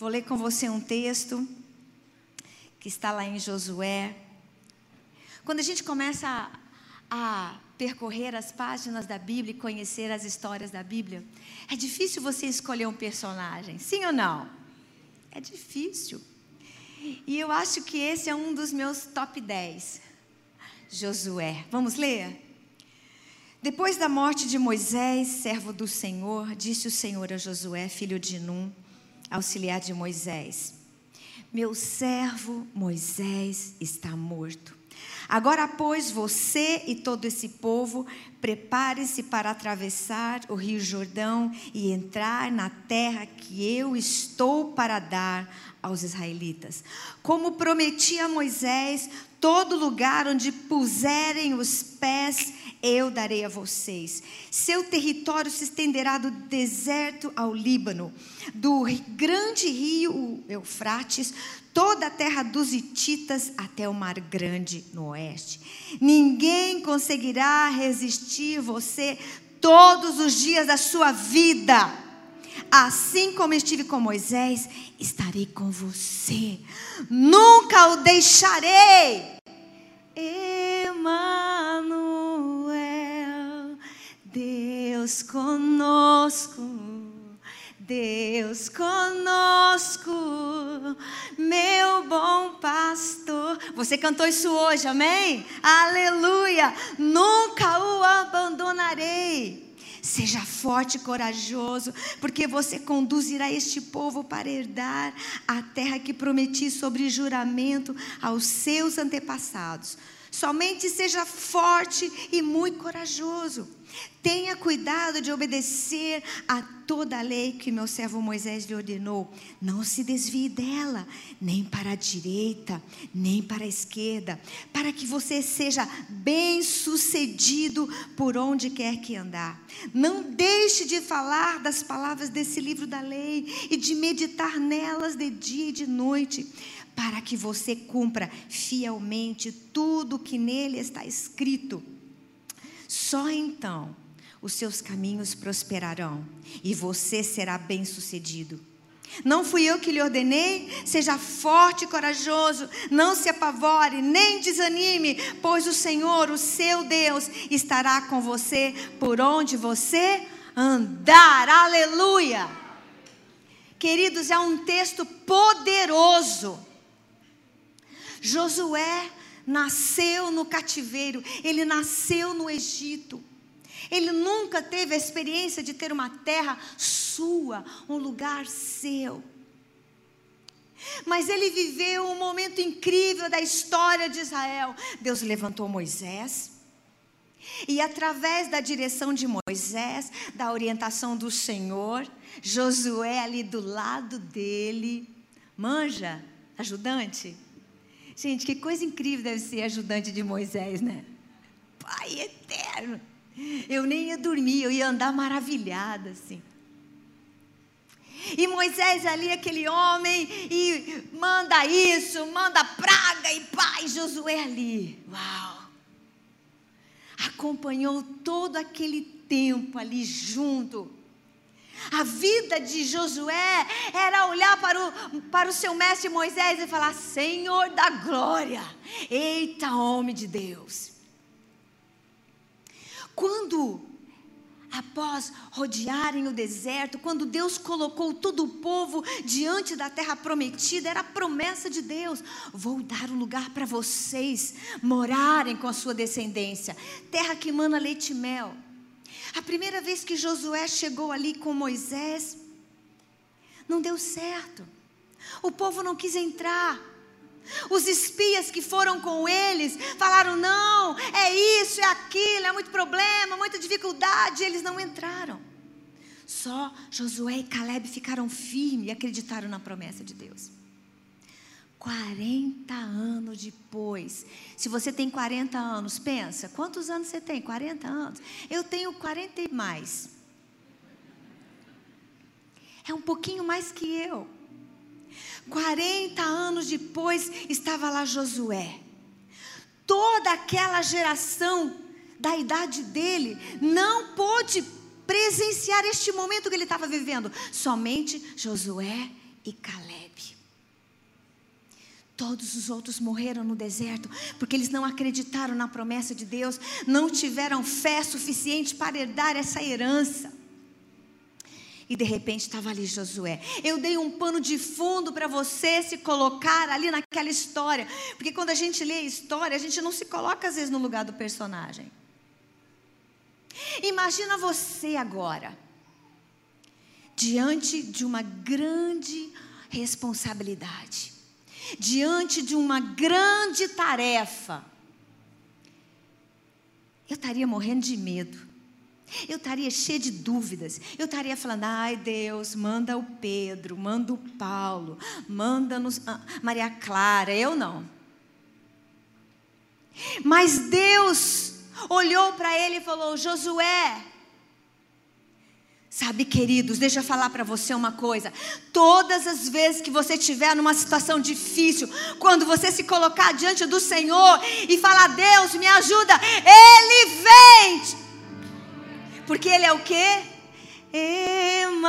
Vou ler com você um texto que está lá em Josué. Quando a gente começa a, a percorrer as páginas da Bíblia e conhecer as histórias da Bíblia, é difícil você escolher um personagem, sim ou não? É difícil. E eu acho que esse é um dos meus top 10. Josué. Vamos ler? Depois da morte de Moisés, servo do Senhor, disse o Senhor a Josué, filho de Num, auxiliar de Moisés: Meu servo Moisés está morto. Agora, pois, você e todo esse povo, prepare-se para atravessar o rio Jordão e entrar na terra que eu estou para dar aos israelitas. Como prometi a Moisés, todo lugar onde puserem os pés, eu darei a vocês. Seu território se estenderá do deserto ao Líbano, do grande rio Eufrates, toda a terra dos Hititas até o Mar Grande no oeste. Ninguém conseguirá resistir você todos os dias da sua vida. Assim como estive com Moisés, estarei com você. Nunca o deixarei. Emanuel, Deus conosco. Deus conosco, meu bom pastor. Você cantou isso hoje, amém? Aleluia! Nunca o abandonarei. Seja forte e corajoso, porque você conduzirá este povo para herdar a terra que prometi sobre juramento aos seus antepassados. Somente seja forte e muito corajoso. Tenha cuidado de obedecer a toda a lei que meu servo Moisés lhe ordenou. Não se desvie dela, nem para a direita, nem para a esquerda, para que você seja bem-sucedido por onde quer que andar. Não deixe de falar das palavras desse livro da lei e de meditar nelas de dia e de noite para que você cumpra fielmente tudo que nele está escrito. Só então os seus caminhos prosperarão e você será bem-sucedido. Não fui eu que lhe ordenei? Seja forte e corajoso, não se apavore, nem desanime, pois o Senhor, o seu Deus, estará com você por onde você andar. Aleluia! Queridos, é um texto poderoso Josué nasceu no cativeiro, ele nasceu no Egito. Ele nunca teve a experiência de ter uma terra sua, um lugar seu. Mas ele viveu um momento incrível da história de Israel. Deus levantou Moisés. E através da direção de Moisés, da orientação do Senhor, Josué ali do lado dele, manja, ajudante, Gente, que coisa incrível deve ser ajudante de Moisés, né? Pai eterno. Eu nem ia dormir, eu ia andar maravilhada assim. E Moisés ali, aquele homem, e manda isso, manda praga, e pai, Josué ali. Uau! Acompanhou todo aquele tempo ali junto a vida de Josué era olhar para o, para o seu mestre Moisés e falar: Senhor da glória, eita homem de Deus. Quando, após rodearem o deserto, quando Deus colocou todo o povo diante da terra prometida, era a promessa de Deus: vou dar um lugar para vocês morarem com a sua descendência, terra que mana leite e mel. A primeira vez que Josué chegou ali com Moisés, não deu certo. O povo não quis entrar. Os espias que foram com eles falaram: não, é isso, é aquilo, é muito problema, muita dificuldade. Eles não entraram. Só Josué e Caleb ficaram firmes e acreditaram na promessa de Deus. 40 anos depois. Se você tem 40 anos, pensa, quantos anos você tem? 40 anos. Eu tenho 40 e mais. É um pouquinho mais que eu. 40 anos depois estava lá Josué. Toda aquela geração da idade dele não pôde presenciar este momento que ele estava vivendo. Somente Josué e Caleb. Todos os outros morreram no deserto, porque eles não acreditaram na promessa de Deus, não tiveram fé suficiente para herdar essa herança. E de repente estava ali Josué. Eu dei um pano de fundo para você se colocar ali naquela história. Porque quando a gente lê a história, a gente não se coloca às vezes no lugar do personagem. Imagina você agora, diante de uma grande responsabilidade diante de uma grande tarefa, eu estaria morrendo de medo. Eu estaria cheia de dúvidas. Eu estaria falando: ai Deus, manda o Pedro, manda o Paulo, manda-nos ah, Maria Clara. Eu não. Mas Deus olhou para ele e falou: Josué, Sabe, queridos, deixa eu falar para você uma coisa. Todas as vezes que você estiver numa situação difícil, quando você se colocar diante do Senhor e falar: "Deus, me ajuda", ele vem. Porque ele é o quê? Emanuel.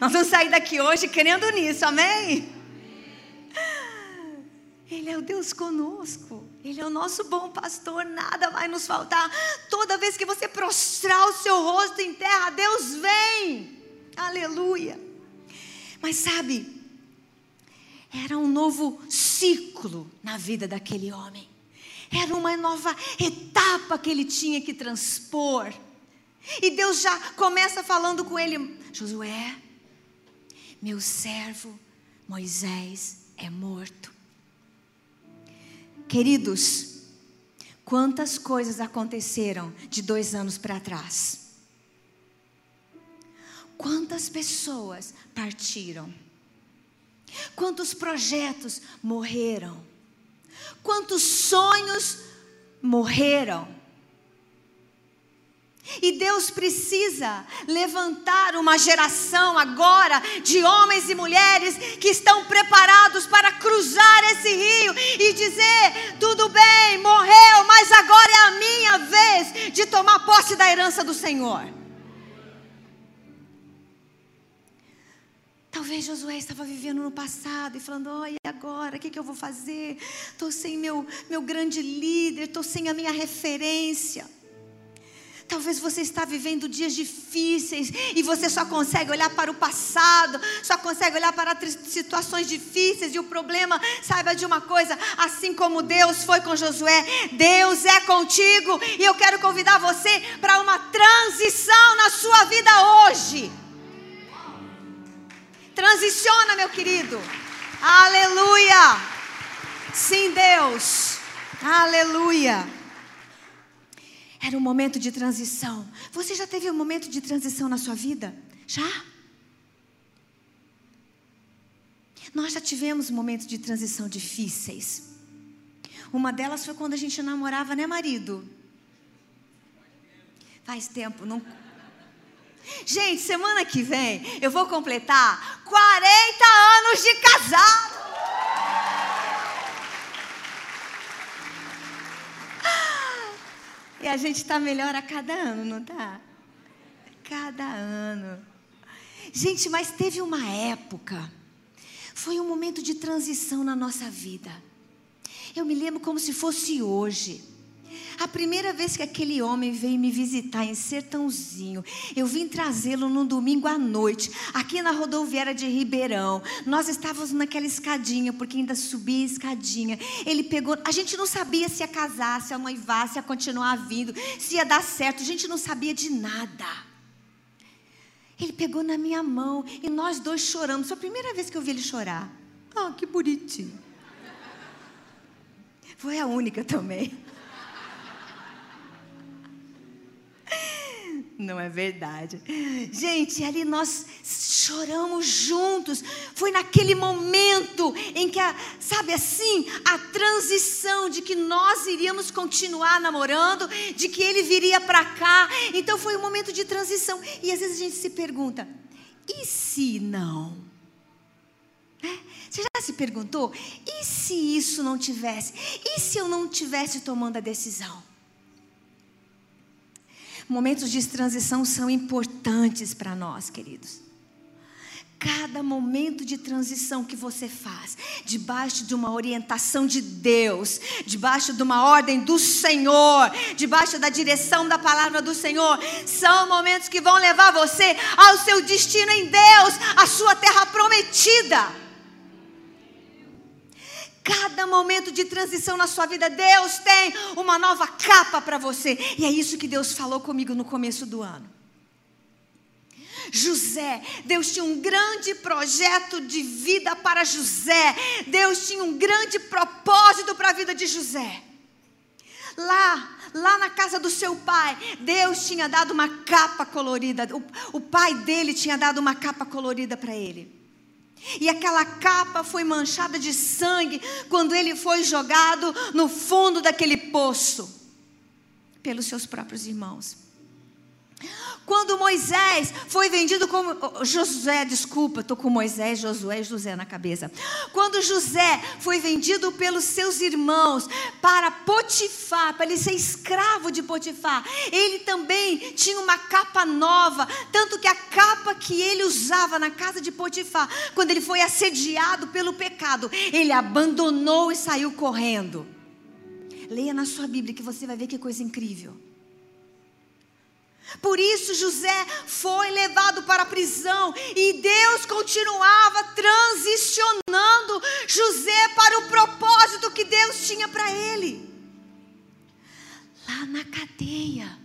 Nós vamos sair daqui hoje crendo nisso. Amém? Ele é o Deus conosco. Ele é o nosso bom pastor, nada vai nos faltar. Toda vez que você prostrar o seu rosto em terra, Deus vem. Aleluia. Mas sabe, era um novo ciclo na vida daquele homem. Era uma nova etapa que ele tinha que transpor. E Deus já começa falando com ele: Josué, meu servo Moisés é morto. Queridos, quantas coisas aconteceram de dois anos para trás? Quantas pessoas partiram? Quantos projetos morreram? Quantos sonhos morreram? E Deus precisa levantar uma geração agora de homens e mulheres que estão preparados para cruzar esse rio e dizer: tudo bem, morreu, mas agora é a minha vez de tomar posse da herança do Senhor. Talvez Josué estava vivendo no passado e falando: olha, agora? O que, que eu vou fazer? Estou sem meu, meu grande líder, estou sem a minha referência. Talvez você está vivendo dias difíceis e você só consegue olhar para o passado, só consegue olhar para situações difíceis e o problema, saiba de uma coisa, assim como Deus foi com Josué, Deus é contigo e eu quero convidar você para uma transição na sua vida hoje. Transiciona, meu querido. Aleluia. Sim, Deus. Aleluia. Era um momento de transição. Você já teve um momento de transição na sua vida? Já? Nós já tivemos momentos de transição difíceis. Uma delas foi quando a gente namorava, né, marido? Faz tempo, não. Gente, semana que vem eu vou completar 40 anos de casado. E a gente está melhor a cada ano, não está? Cada ano. Gente, mas teve uma época, foi um momento de transição na nossa vida. Eu me lembro como se fosse hoje. A primeira vez que aquele homem veio me visitar em Sertãozinho, eu vim trazê-lo no domingo à noite, aqui na rodoviária de Ribeirão. Nós estávamos naquela escadinha, porque ainda subia a escadinha. Ele pegou, a gente não sabia se ia casar, se ia noivar, se ia continuar vindo, se ia dar certo, a gente não sabia de nada. Ele pegou na minha mão e nós dois choramos. Foi a primeira vez que eu vi ele chorar. Ah, que bonitinho. Foi a única também. Não é verdade. Gente, ali nós choramos juntos. Foi naquele momento em que, a, sabe assim, a transição de que nós iríamos continuar namorando, de que ele viria para cá. Então foi um momento de transição. E às vezes a gente se pergunta: e se não? É? Você já se perguntou? E se isso não tivesse? E se eu não tivesse tomando a decisão? Momentos de transição são importantes para nós, queridos. cada momento de transição que você faz, debaixo de uma orientação de Deus, debaixo de uma ordem do Senhor, debaixo da direção da palavra do Senhor, são momentos que vão levar você ao seu destino em Deus, à sua terra prometida. Cada momento de transição na sua vida, Deus tem uma nova capa para você. E é isso que Deus falou comigo no começo do ano. José, Deus tinha um grande projeto de vida para José. Deus tinha um grande propósito para a vida de José. Lá, lá na casa do seu pai, Deus tinha dado uma capa colorida. O, o pai dele tinha dado uma capa colorida para ele. E aquela capa foi manchada de sangue quando ele foi jogado no fundo daquele poço pelos seus próprios irmãos. Quando Moisés foi vendido como. Josué, desculpa, estou com Moisés, Josué e José na cabeça. Quando José foi vendido pelos seus irmãos para Potifar, para ele ser escravo de Potifar, ele também tinha uma capa nova. Tanto que a capa que ele usava na casa de Potifar, quando ele foi assediado pelo pecado, ele abandonou e saiu correndo. Leia na sua Bíblia que você vai ver que coisa incrível. Por isso José foi levado para a prisão e Deus continuava transicionando José para o propósito que Deus tinha para ele. Lá na cadeia,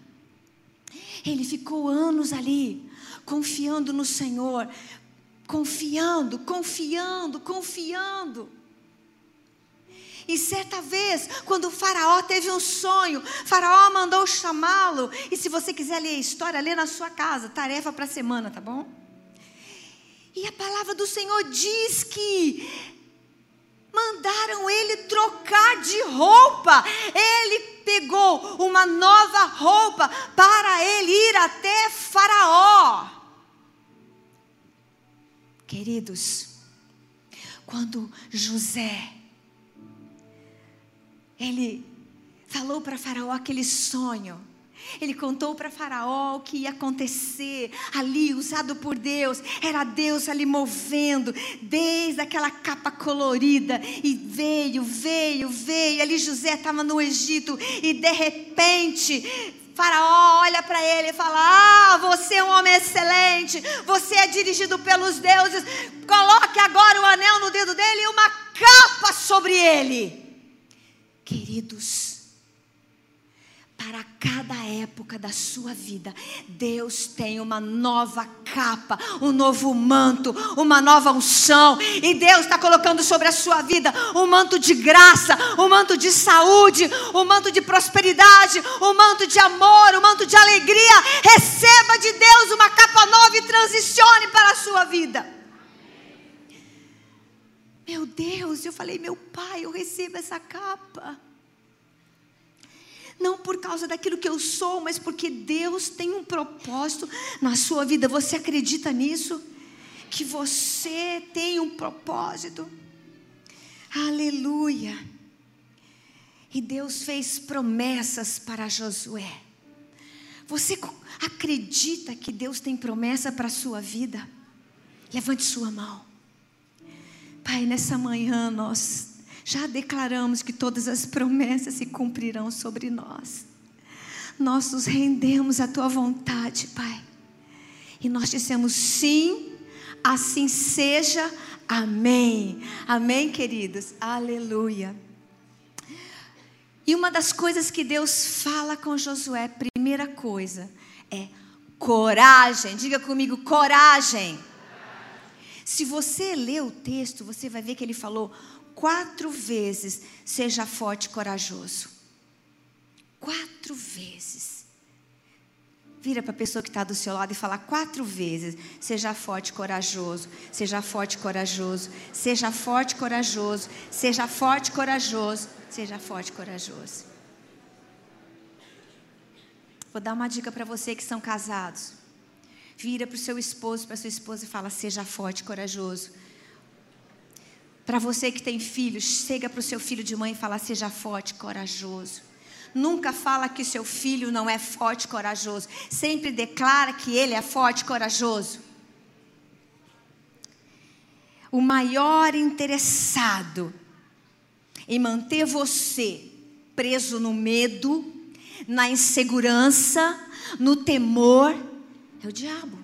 ele ficou anos ali, confiando no Senhor, confiando, confiando, confiando. E certa vez, quando o Faraó teve um sonho, Faraó mandou chamá-lo. E se você quiser ler a história, lê na sua casa, tarefa para a semana, tá bom? E a palavra do Senhor diz que mandaram ele trocar de roupa. Ele pegou uma nova roupa para ele ir até Faraó. Queridos, quando José ele falou para Faraó aquele sonho. Ele contou para Faraó o que ia acontecer ali, usado por Deus. Era Deus ali movendo, desde aquela capa colorida. E veio, veio, veio. Ali José estava no Egito. E de repente, Faraó olha para ele e fala: Ah, você é um homem excelente. Você é dirigido pelos deuses. Coloque agora o anel no dedo dele e uma capa sobre ele. Queridos, para cada época da sua vida, Deus tem uma nova capa, um novo manto, uma nova unção, e Deus está colocando sobre a sua vida um manto de graça, um manto de saúde, um manto de prosperidade, um manto de amor, um manto de alegria. Receba de Deus uma capa nova e transicione para a sua vida. Meu Deus, eu falei, meu pai, eu recebo essa capa. Não por causa daquilo que eu sou, mas porque Deus tem um propósito na sua vida. Você acredita nisso? Que você tem um propósito. Aleluia. E Deus fez promessas para Josué. Você acredita que Deus tem promessa para a sua vida? Levante sua mão. Pai, nessa manhã nós já declaramos que todas as promessas se cumprirão sobre nós. Nós nos rendemos à tua vontade, Pai. E nós dissemos sim, assim seja. Amém. Amém, queridos. Aleluia. E uma das coisas que Deus fala com Josué, primeira coisa, é coragem. Diga comigo, coragem. Se você ler o texto, você vai ver que ele falou quatro vezes: seja forte e corajoso. Quatro vezes. Vira para a pessoa que está do seu lado e fala quatro vezes: seja forte e corajoso, seja forte e corajoso, seja forte e corajoso, seja forte e corajoso, seja forte e corajoso. Vou dar uma dica para você que são casados. Vira para o seu esposo, para sua esposa e fala: seja forte corajoso. Para você que tem filhos, chega para o seu filho de mãe e fala: seja forte, corajoso. Nunca fala que seu filho não é forte, corajoso. Sempre declara que ele é forte, corajoso. o maior interessado em manter você preso no medo, na insegurança, no temor, é o diabo.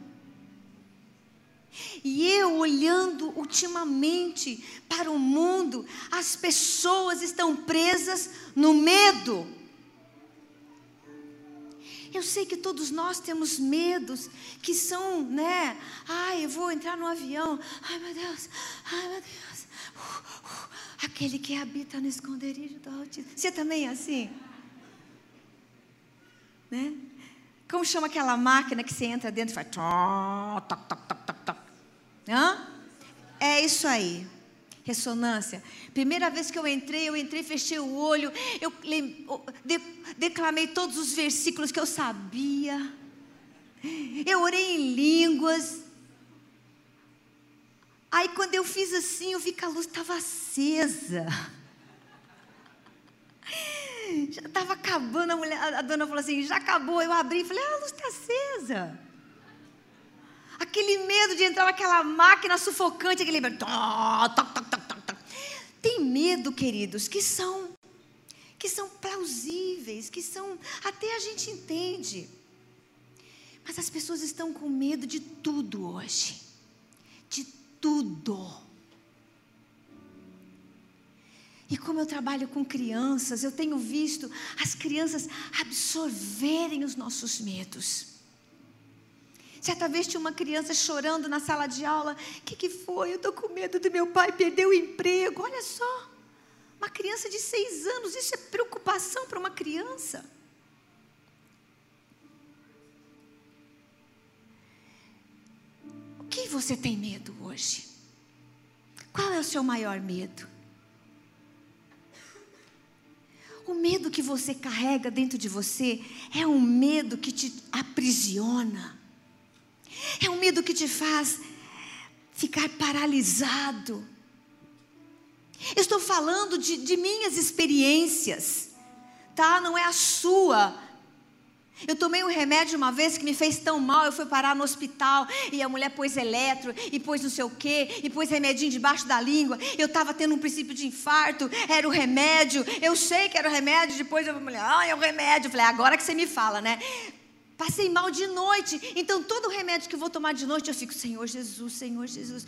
E eu olhando ultimamente para o mundo, as pessoas estão presas no medo. Eu sei que todos nós temos medos que são, né? Ai, eu vou entrar no avião. Ai, meu Deus. Ai, meu Deus. Uh, uh, aquele que habita no esconderijo do Altíssimo. Você também é assim? Né? Como chama aquela máquina que você entra dentro e faz toc, toc, toc, toc, toc. Hã? É isso aí. Ressonância. Primeira vez que eu entrei, eu entrei, fechei o olho, eu declamei todos os versículos que eu sabia. Eu orei em línguas. Aí quando eu fiz assim, eu vi que a luz estava acesa. Já estava acabando, a, mulher, a dona falou assim, já acabou. Eu abri e falei, ah, a luz está acesa aquele medo de entrar naquela máquina sufocante, aquele. Tem medo, queridos, que são que são plausíveis, que são até a gente entende. Mas as pessoas estão com medo de tudo hoje. De tudo. E como eu trabalho com crianças, eu tenho visto as crianças absorverem os nossos medos. Certa vez tinha uma criança chorando na sala de aula. O que, que foi? Eu estou com medo do meu pai perder o emprego. Olha só. Uma criança de seis anos, isso é preocupação para uma criança. O que você tem medo hoje? Qual é o seu maior medo? O medo que você carrega dentro de você é um medo que te aprisiona. É um medo que te faz ficar paralisado. estou falando de, de minhas experiências, tá? Não é a sua. Eu tomei um remédio uma vez que me fez tão mal, eu fui parar no hospital e a mulher pôs eletro e pôs não sei o quê, e pôs remedinho debaixo da língua. Eu estava tendo um princípio de infarto, era o remédio. Eu sei que era o remédio, depois eu falei, ah, é o remédio. Eu falei, agora que você me fala, né? Passei mal de noite. Então, todo remédio que eu vou tomar de noite, eu fico, Senhor Jesus, Senhor Jesus.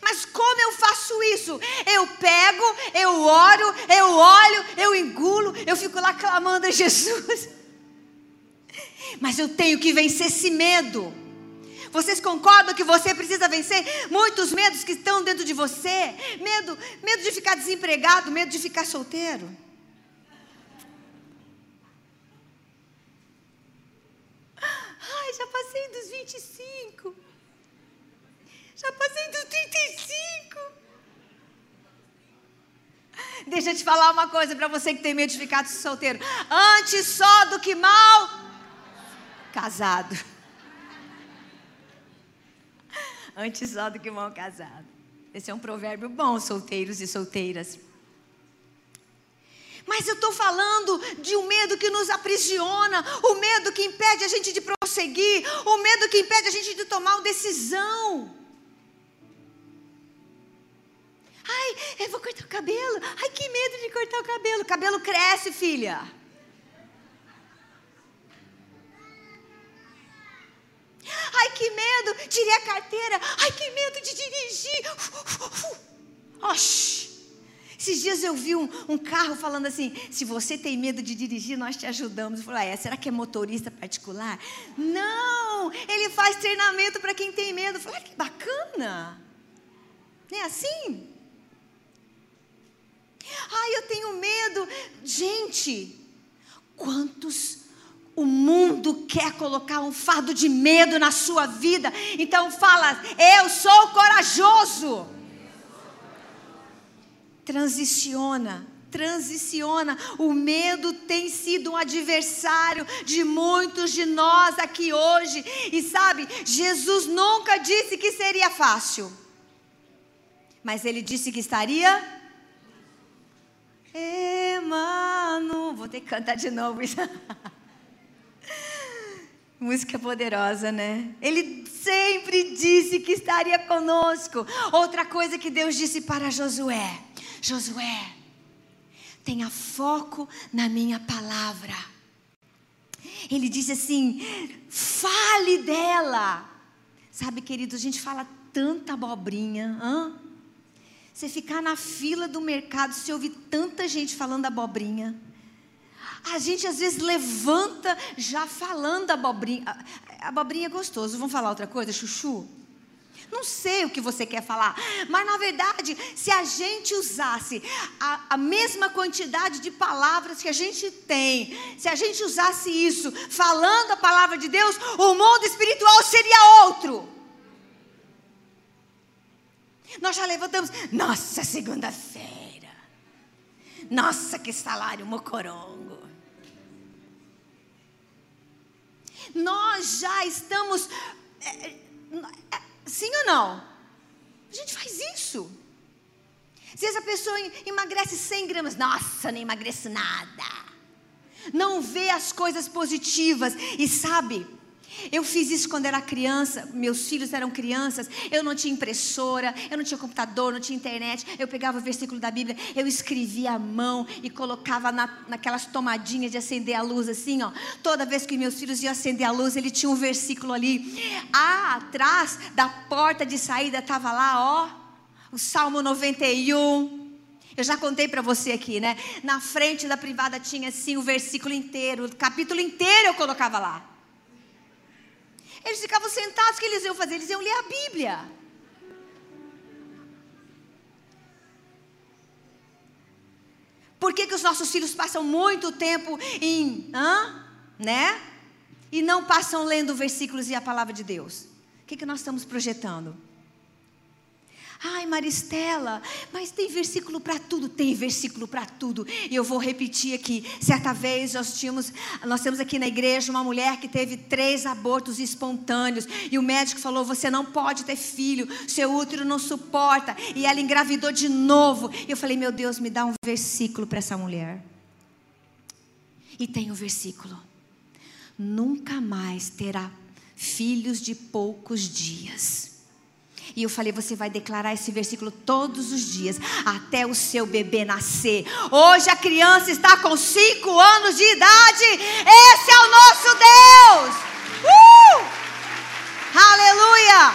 Mas como eu faço isso? Eu pego, eu oro, eu olho, eu engulo, eu fico lá clamando a Jesus. Mas eu tenho que vencer esse medo. Vocês concordam que você precisa vencer muitos medos que estão dentro de você? Medo, medo de ficar desempregado, medo de ficar solteiro. Ai, já passei dos 25. Já passei dos 35. Deixa eu te falar uma coisa para você que tem medo de ficar solteiro. Antes só do que mal casado. Antes só do que mal casado. Esse é um provérbio bom, solteiros e solteiras. Mas eu estou falando de um medo que nos aprisiona, o medo que impede a gente de prosseguir, o medo que impede a gente de tomar uma decisão. Ai, eu vou cortar o cabelo. Ai, que medo de cortar o cabelo. O cabelo cresce, filha. Ai, que medo, tirei a carteira. Ai, que medo de dirigir. Oxi. Esses dias eu vi um, um, carro falando assim: se você tem medo de dirigir, nós te ajudamos. Eu falei: ah, é, será que é motorista particular? Não, ele faz treinamento para quem tem medo. Eu falei: ah, que bacana. Não é assim? Ai, eu tenho medo. Gente, quantos o mundo quer colocar um fardo de medo na sua vida. Então fala: eu sou corajoso transiciona, transiciona. O medo tem sido um adversário de muitos de nós aqui hoje. E sabe, Jesus nunca disse que seria fácil, mas ele disse que estaria. Emmanuel, vou ter que cantar de novo isso. Música poderosa, né? Ele sempre disse que estaria conosco. Outra coisa que Deus disse para Josué: Josué, tenha foco na minha palavra. Ele disse assim: fale dela. Sabe, querido, a gente fala tanta abobrinha. Hã? Você ficar na fila do mercado, se ouvir tanta gente falando abobrinha. A gente às vezes levanta já falando abobrinha. Abobrinha é gostoso. Vamos falar outra coisa, chuchu? Não sei o que você quer falar, mas na verdade, se a gente usasse a, a, mesma quantidade de palavras que a gente tem, se a gente usasse isso falando a palavra de Deus, o mundo espiritual seria outro. Nós já levantamos, nossa, segunda-feira, nossa, que salário mocorongo. Nós já estamos. É, é, sim ou não? A gente faz isso. Se essa pessoa emagrece 100 gramas, nossa, não emagrece nada. Não vê as coisas positivas e sabe, eu fiz isso quando era criança, meus filhos eram crianças, eu não tinha impressora, eu não tinha computador, não tinha internet. Eu pegava o versículo da Bíblia, eu escrevia à mão e colocava na, naquelas tomadinhas de acender a luz, assim, ó. Toda vez que meus filhos iam acender a luz, ele tinha um versículo ali. Ah, atrás da porta de saída estava lá, ó, o Salmo 91. Eu já contei para você aqui, né? Na frente da privada tinha assim o versículo inteiro, o capítulo inteiro eu colocava lá. Eles ficavam sentados, o que eles iam fazer? Eles iam ler a Bíblia. Por que, que os nossos filhos passam muito tempo em, hã? né? E não passam lendo versículos e a palavra de Deus? O que, que nós estamos projetando? Ai, Maristela, mas tem versículo para tudo, tem versículo para tudo. E eu vou repetir aqui. Certa vez nós tínhamos, nós temos aqui na igreja uma mulher que teve três abortos espontâneos e o médico falou: "Você não pode ter filho, seu útero não suporta". E ela engravidou de novo. E eu falei: "Meu Deus, me dá um versículo para essa mulher". E tem o um versículo: Nunca mais terá filhos de poucos dias. E eu falei: você vai declarar esse versículo todos os dias, até o seu bebê nascer. Hoje a criança está com cinco anos de idade. Esse é o nosso Deus. Uh! Aleluia!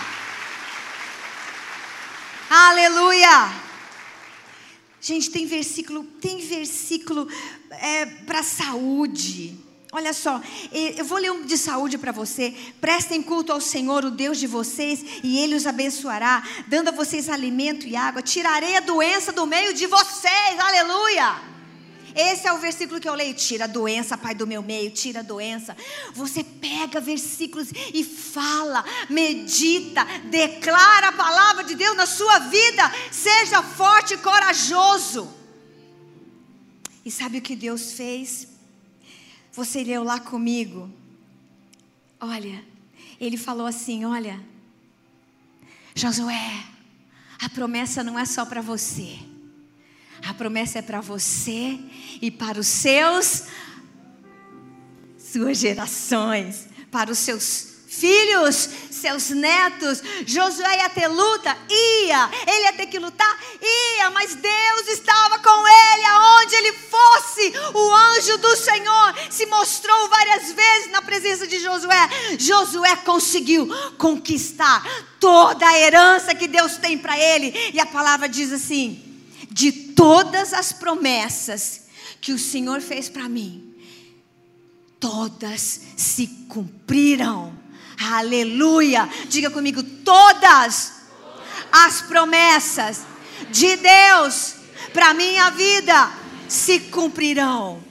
Aleluia! Gente, tem versículo, tem versículo é, para saúde. Olha só, eu vou ler um de saúde para você. Prestem culto ao Senhor, o Deus de vocês, e Ele os abençoará, dando a vocês alimento e água. Tirarei a doença do meio de vocês, aleluia. Esse é o versículo que eu leio. Tira a doença, Pai do meu meio, tira a doença. Você pega versículos e fala, medita, declara a palavra de Deus na sua vida. Seja forte e corajoso. E sabe o que Deus fez? Você leu lá comigo. Olha, ele falou assim: Olha, Josué, a promessa não é só para você. A promessa é para você e para os seus suas gerações, para os seus filhos, seus netos. Josué ia ter luta? Ia. Ele ia ter que lutar? Ia. Mas Deus estava com ele aonde ele fosse. O anjo do Senhor se mostrou várias vezes na presença de Josué. Josué conseguiu conquistar toda a herança que Deus tem para ele. E a palavra diz assim: de todas as promessas que o Senhor fez para mim, todas se cumpriram. Aleluia. Diga comigo: todas as promessas de Deus para minha vida se cumprirão.